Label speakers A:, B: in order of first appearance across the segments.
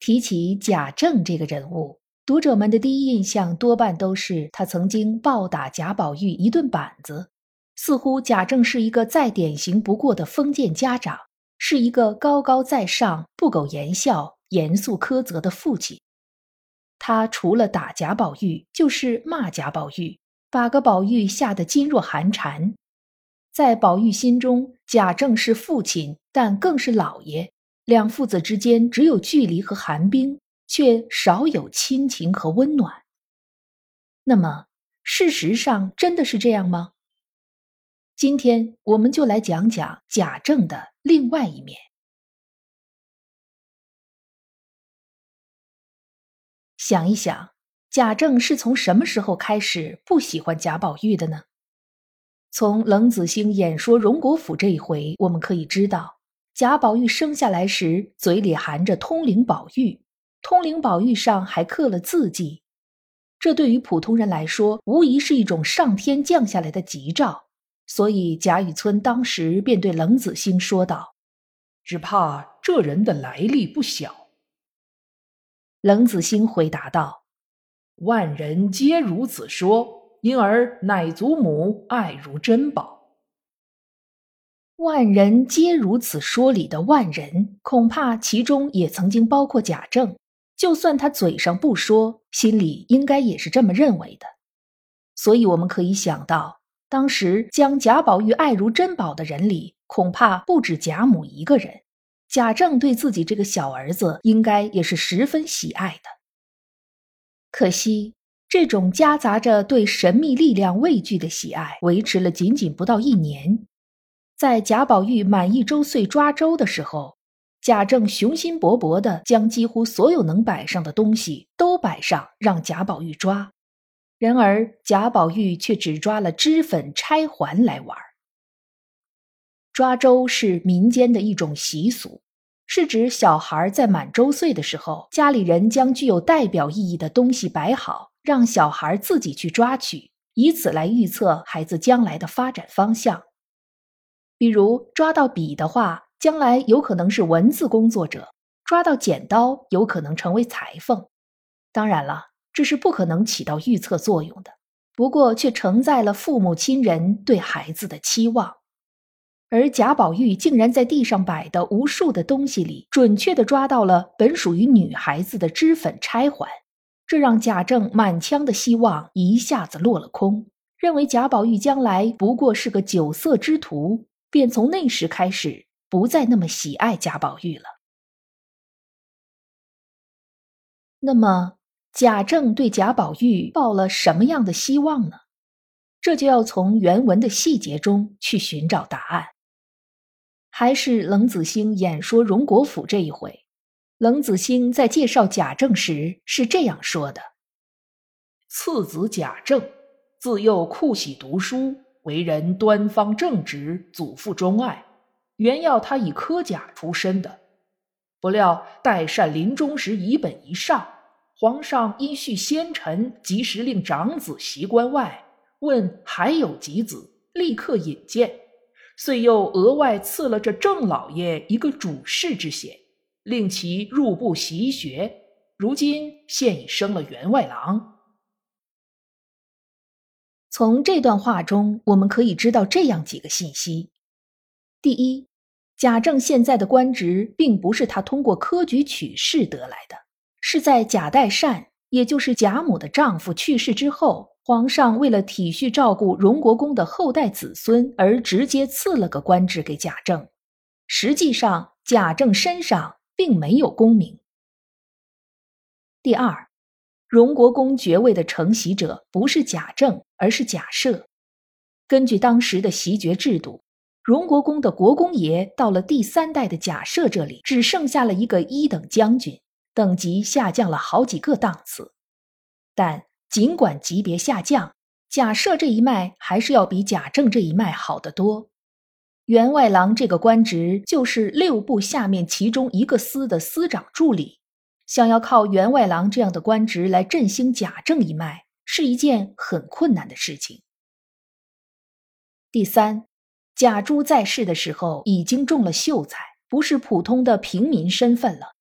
A: 提起贾政这个人物，读者们的第一印象多半都是他曾经暴打贾宝玉一顿板子，似乎贾政是一个再典型不过的封建家长，是一个高高在上、不苟言笑、严肃苛责的父亲。他除了打贾宝玉，就是骂贾宝玉，把个宝玉吓得噤若寒蝉。在宝玉心中，贾政是父亲，但更是老爷。两父子之间只有距离和寒冰，却少有亲情和温暖。那么，事实上真的是这样吗？今天我们就来讲讲贾政的另外一面。想一想，贾政是从什么时候开始不喜欢贾宝玉的呢？从冷子兴演说荣国府这一回，我们可以知道，贾宝玉生下来时嘴里含着“通灵宝玉”，通灵宝玉上还刻了字迹，这对于普通人来说，无疑是一种上天降下来的吉兆。所以贾雨村当时便对冷子兴说道：“
B: 只怕这人的来历不小。”
A: 冷子兴回答道：“
B: 万人皆如此说，因而乃祖母爱如珍宝。”“
A: 万人皆如此说”理的“万人”，恐怕其中也曾经包括贾政。就算他嘴上不说，心里应该也是这么认为的。所以我们可以想到，当时将贾宝玉爱如珍宝的人里，恐怕不止贾母一个人。贾政对自己这个小儿子，应该也是十分喜爱的。可惜，这种夹杂着对神秘力量畏惧的喜爱，维持了仅仅不到一年。在贾宝玉满一周岁抓周的时候，贾政雄心勃勃地将几乎所有能摆上的东西都摆上，让贾宝玉抓。然而，贾宝玉却只抓了脂粉钗环来玩。抓周是民间的一种习俗，是指小孩在满周岁的时候，家里人将具有代表意义的东西摆好，让小孩自己去抓取，以此来预测孩子将来的发展方向。比如抓到笔的话，将来有可能是文字工作者；抓到剪刀，有可能成为裁缝。当然了，这是不可能起到预测作用的，不过却承载了父母亲人对孩子的期望。而贾宝玉竟然在地上摆的无数的东西里，准确的抓到了本属于女孩子的脂粉钗环，这让贾政满腔的希望一下子落了空，认为贾宝玉将来不过是个酒色之徒，便从那时开始不再那么喜爱贾宝玉了。那么，贾政对贾宝玉抱了什么样的希望呢？这就要从原文的细节中去寻找答案。还是冷子兴演说荣国府这一回，冷子兴在介绍贾政时是这样说的：“
B: 次子贾政，自幼酷喜读书，为人端方正直，祖父钟爱，原要他以科甲出身的，不料代善临终时遗本一上，皇上因续先臣，及时令长子袭关外，问还有几子，立刻引荐。”遂又额外赐了这郑老爷一个主事之衔，令其入部习学。如今现已升了员外郎。
A: 从这段话中，我们可以知道这样几个信息：第一，贾政现在的官职并不是他通过科举取士得来的，是在贾代善，也就是贾母的丈夫去世之后。皇上为了体恤照顾荣国公的后代子孙，而直接赐了个官职给贾政。实际上，贾政身上并没有功名。第二，荣国公爵位的承袭者不是贾政，而是贾赦。根据当时的袭爵制度，荣国公的国公爷到了第三代的贾赦这里，只剩下了一个一等将军，等级下降了好几个档次。但尽管级别下降，贾赦这一脉还是要比贾政这一脉好得多。员外郎这个官职就是六部下面其中一个司的司长助理，想要靠员外郎这样的官职来振兴贾政一脉，是一件很困难的事情。第三。贾珠在世的时候已经中了秀才，不是普通的平民身份了。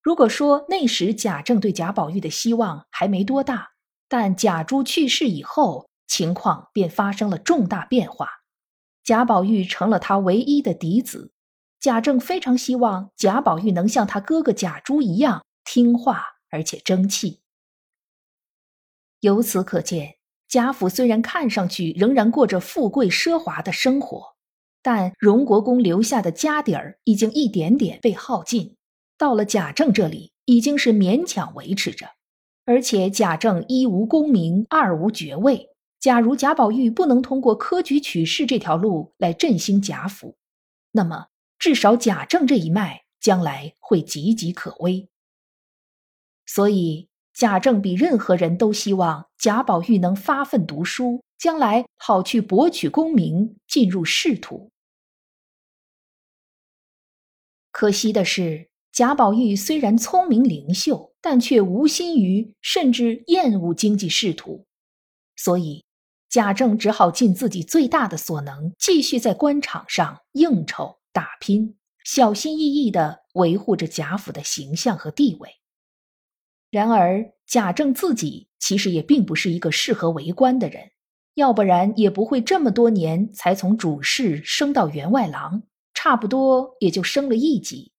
A: 如果说那时贾政对贾宝玉的希望还没多大，但贾珠去世以后，情况便发生了重大变化。贾宝玉成了他唯一的嫡子，贾政非常希望贾宝玉能像他哥哥贾珠一样听话而且争气。由此可见。贾府虽然看上去仍然过着富贵奢华的生活，但荣国公留下的家底儿已经一点点被耗尽。到了贾政这里，已经是勉强维持着。而且贾政一无功名，二无爵位。假如贾宝玉不能通过科举取士这条路来振兴贾府，那么至少贾政这一脉将来会岌岌可危。所以。贾政比任何人都希望贾宝玉能发奋读书，将来好去博取功名，进入仕途。可惜的是，贾宝玉虽然聪明灵秀，但却无心于，甚至厌恶经济仕途，所以贾政只好尽自己最大的所能，继续在官场上应酬打拼，小心翼翼的维护着贾府的形象和地位。然而，贾政自己其实也并不是一个适合为官的人，要不然也不会这么多年才从主事升到员外郎，差不多也就升了一级。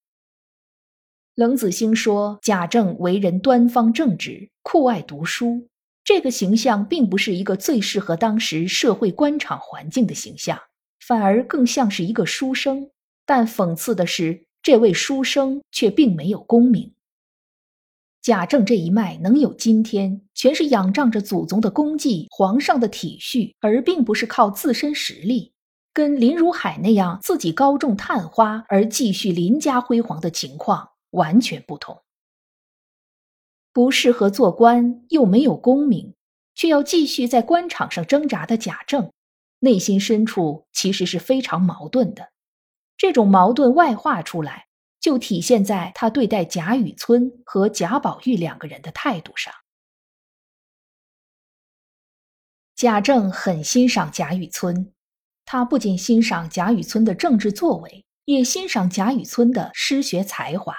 A: 冷子兴说，贾政为人端方正直，酷爱读书，这个形象并不是一个最适合当时社会官场环境的形象，反而更像是一个书生。但讽刺的是，这位书生却并没有功名。贾政这一脉能有今天，全是仰仗着祖宗的功绩、皇上的体恤，而并不是靠自身实力。跟林如海那样自己高中探花而继续林家辉煌的情况完全不同。不适合做官，又没有功名，却要继续在官场上挣扎的贾政，内心深处其实是非常矛盾的。这种矛盾外化出来。就体现在他对待贾雨村和贾宝玉两个人的态度上。贾政很欣赏贾雨村，他不仅欣赏贾雨村的政治作为，也欣赏贾雨村的诗学才华。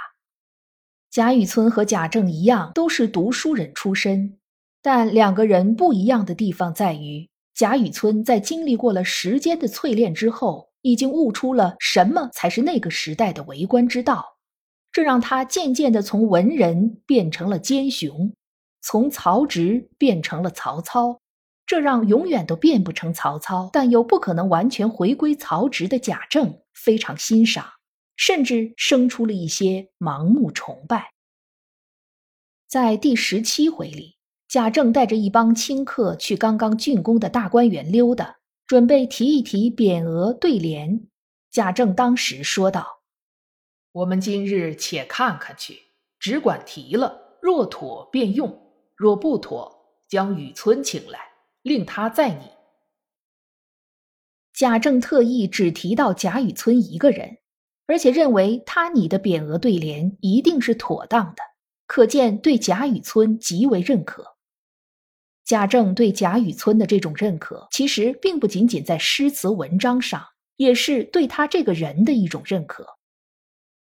A: 贾雨村和贾政一样，都是读书人出身，但两个人不一样的地方在于，贾雨村在经历过了时间的淬炼之后。已经悟出了什么才是那个时代的为官之道，这让他渐渐的从文人变成了奸雄，从曹植变成了曹操，这让永远都变不成曹操，但又不可能完全回归曹植的贾政非常欣赏，甚至生出了一些盲目崇拜。在第十七回里，贾政带着一帮亲客去刚刚竣工的大观园溜达。准备提一提匾额对联，贾政当时说道：“
B: 我们今日且看看去，只管提了，若妥便用；若不妥，将雨村请来，令他再拟。”
A: 贾政特意只提到贾雨村一个人，而且认为他拟的匾额对联一定是妥当的，可见对贾雨村极为认可。贾政对贾雨村的这种认可，其实并不仅仅在诗词文章上，也是对他这个人的一种认可。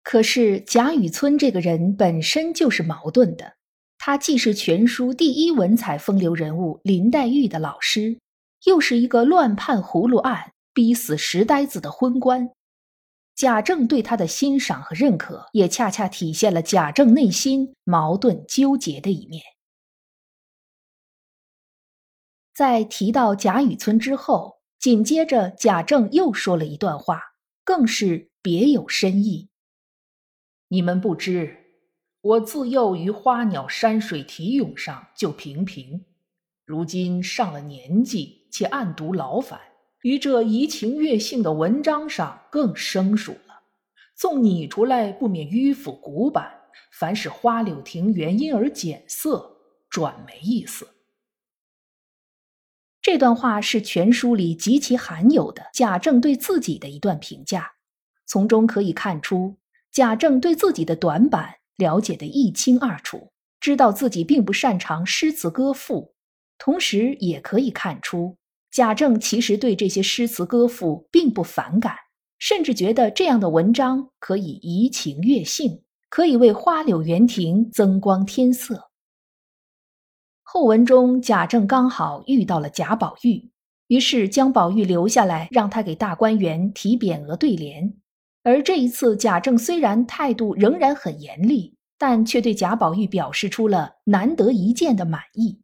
A: 可是贾雨村这个人本身就是矛盾的，他既是全书第一文采风流人物林黛玉的老师，又是一个乱判葫芦案、逼死石呆子的昏官。贾政对他的欣赏和认可，也恰恰体现了贾政内心矛盾纠结的一面。在提到贾雨村之后，紧接着贾政又说了一段话，更是别有深意。
B: 你们不知，我自幼于花鸟山水题咏上就平平，如今上了年纪，且暗读劳烦，于这怡情悦性的文章上更生疏了。纵拟出来，不免迂腐古板。凡是花柳庭园，因而减色，转没意思。
A: 这段话是全书里极其罕有的贾政对自己的一段评价，从中可以看出贾政对自己的短板了解的一清二楚，知道自己并不擅长诗词歌赋，同时也可以看出贾政其实对这些诗词歌赋并不反感。甚至觉得这样的文章可以怡情悦性，可以为花柳园亭增光添色。后文中，贾政刚好遇到了贾宝玉，于是将宝玉留下来，让他给大观园提匾额对联。而这一次，贾政虽然态度仍然很严厉，但却对贾宝玉表示出了难得一见的满意。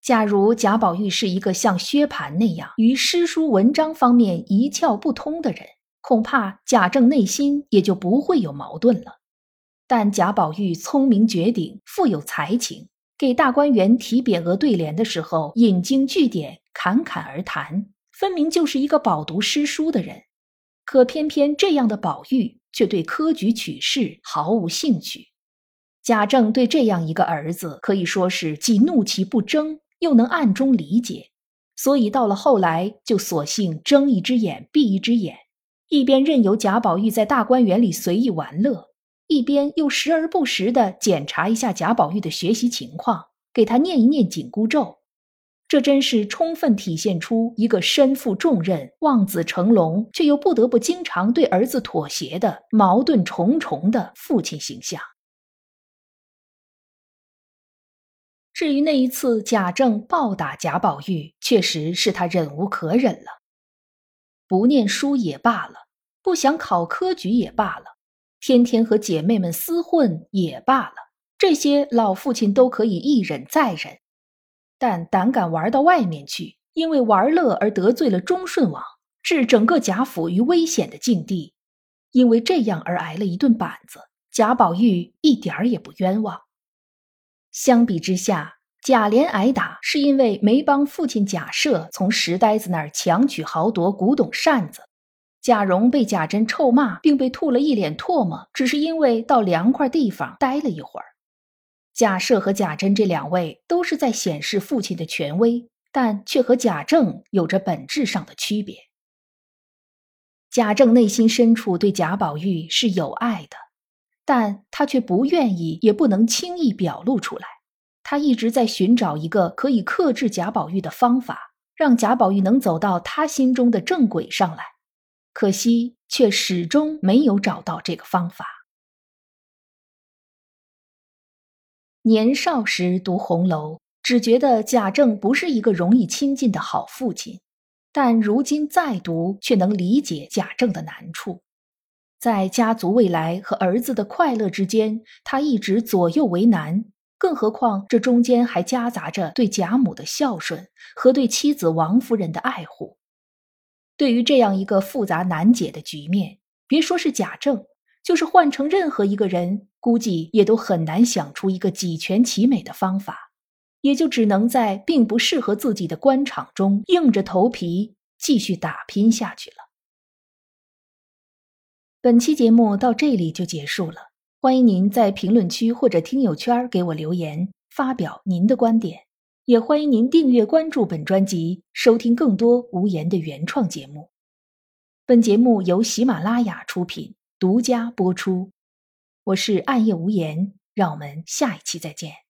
A: 假如贾宝玉是一个像薛蟠那样于诗书文章方面一窍不通的人，恐怕贾政内心也就不会有矛盾了。但贾宝玉聪明绝顶，富有才情，给大观园提匾额对联的时候，引经据典，侃侃而谈，分明就是一个饱读诗书的人。可偏偏这样的宝玉却对科举取士毫无兴趣。贾政对这样一个儿子，可以说是既怒其不争。又能暗中理解，所以到了后来，就索性睁一只眼闭一只眼，一边任由贾宝玉在大观园里随意玩乐，一边又时而不时的检查一下贾宝玉的学习情况，给他念一念紧箍咒。这真是充分体现出一个身负重任、望子成龙，却又不得不经常对儿子妥协的矛盾重重的父亲形象。至于那一次贾政暴打贾宝玉，确实是他忍无可忍了。不念书也罢了，不想考科举也罢了，天天和姐妹们厮混也罢了，这些老父亲都可以一忍再忍。但胆敢玩到外面去，因为玩乐而得罪了忠顺王，置整个贾府于危险的境地，因为这样而挨了一顿板子，贾宝玉一点儿也不冤枉。相比之下，贾琏挨打是因为没帮父亲贾赦从石呆子那儿强取豪夺古董扇子；贾蓉被贾珍臭骂，并被吐了一脸唾沫，只是因为到凉快地方待了一会儿。贾赦和贾珍这两位都是在显示父亲的权威，但却和贾政有着本质上的区别。贾政内心深处对贾宝玉是有爱的。但他却不愿意，也不能轻易表露出来。他一直在寻找一个可以克制贾宝玉的方法，让贾宝玉能走到他心中的正轨上来。可惜，却始终没有找到这个方法。年少时读红楼，只觉得贾政不是一个容易亲近的好父亲，但如今再读，却能理解贾政的难处。在家族未来和儿子的快乐之间，他一直左右为难。更何况这中间还夹杂着对贾母的孝顺和对妻子王夫人的爱护。对于这样一个复杂难解的局面，别说是贾政，就是换成任何一个人，估计也都很难想出一个几全其美的方法，也就只能在并不适合自己的官场中硬着头皮继续打拼下去了。本期节目到这里就结束了，欢迎您在评论区或者听友圈给我留言，发表您的观点，也欢迎您订阅关注本专辑，收听更多无言的原创节目。本节目由喜马拉雅出品，独家播出。我是暗夜无言，让我们下一期再见。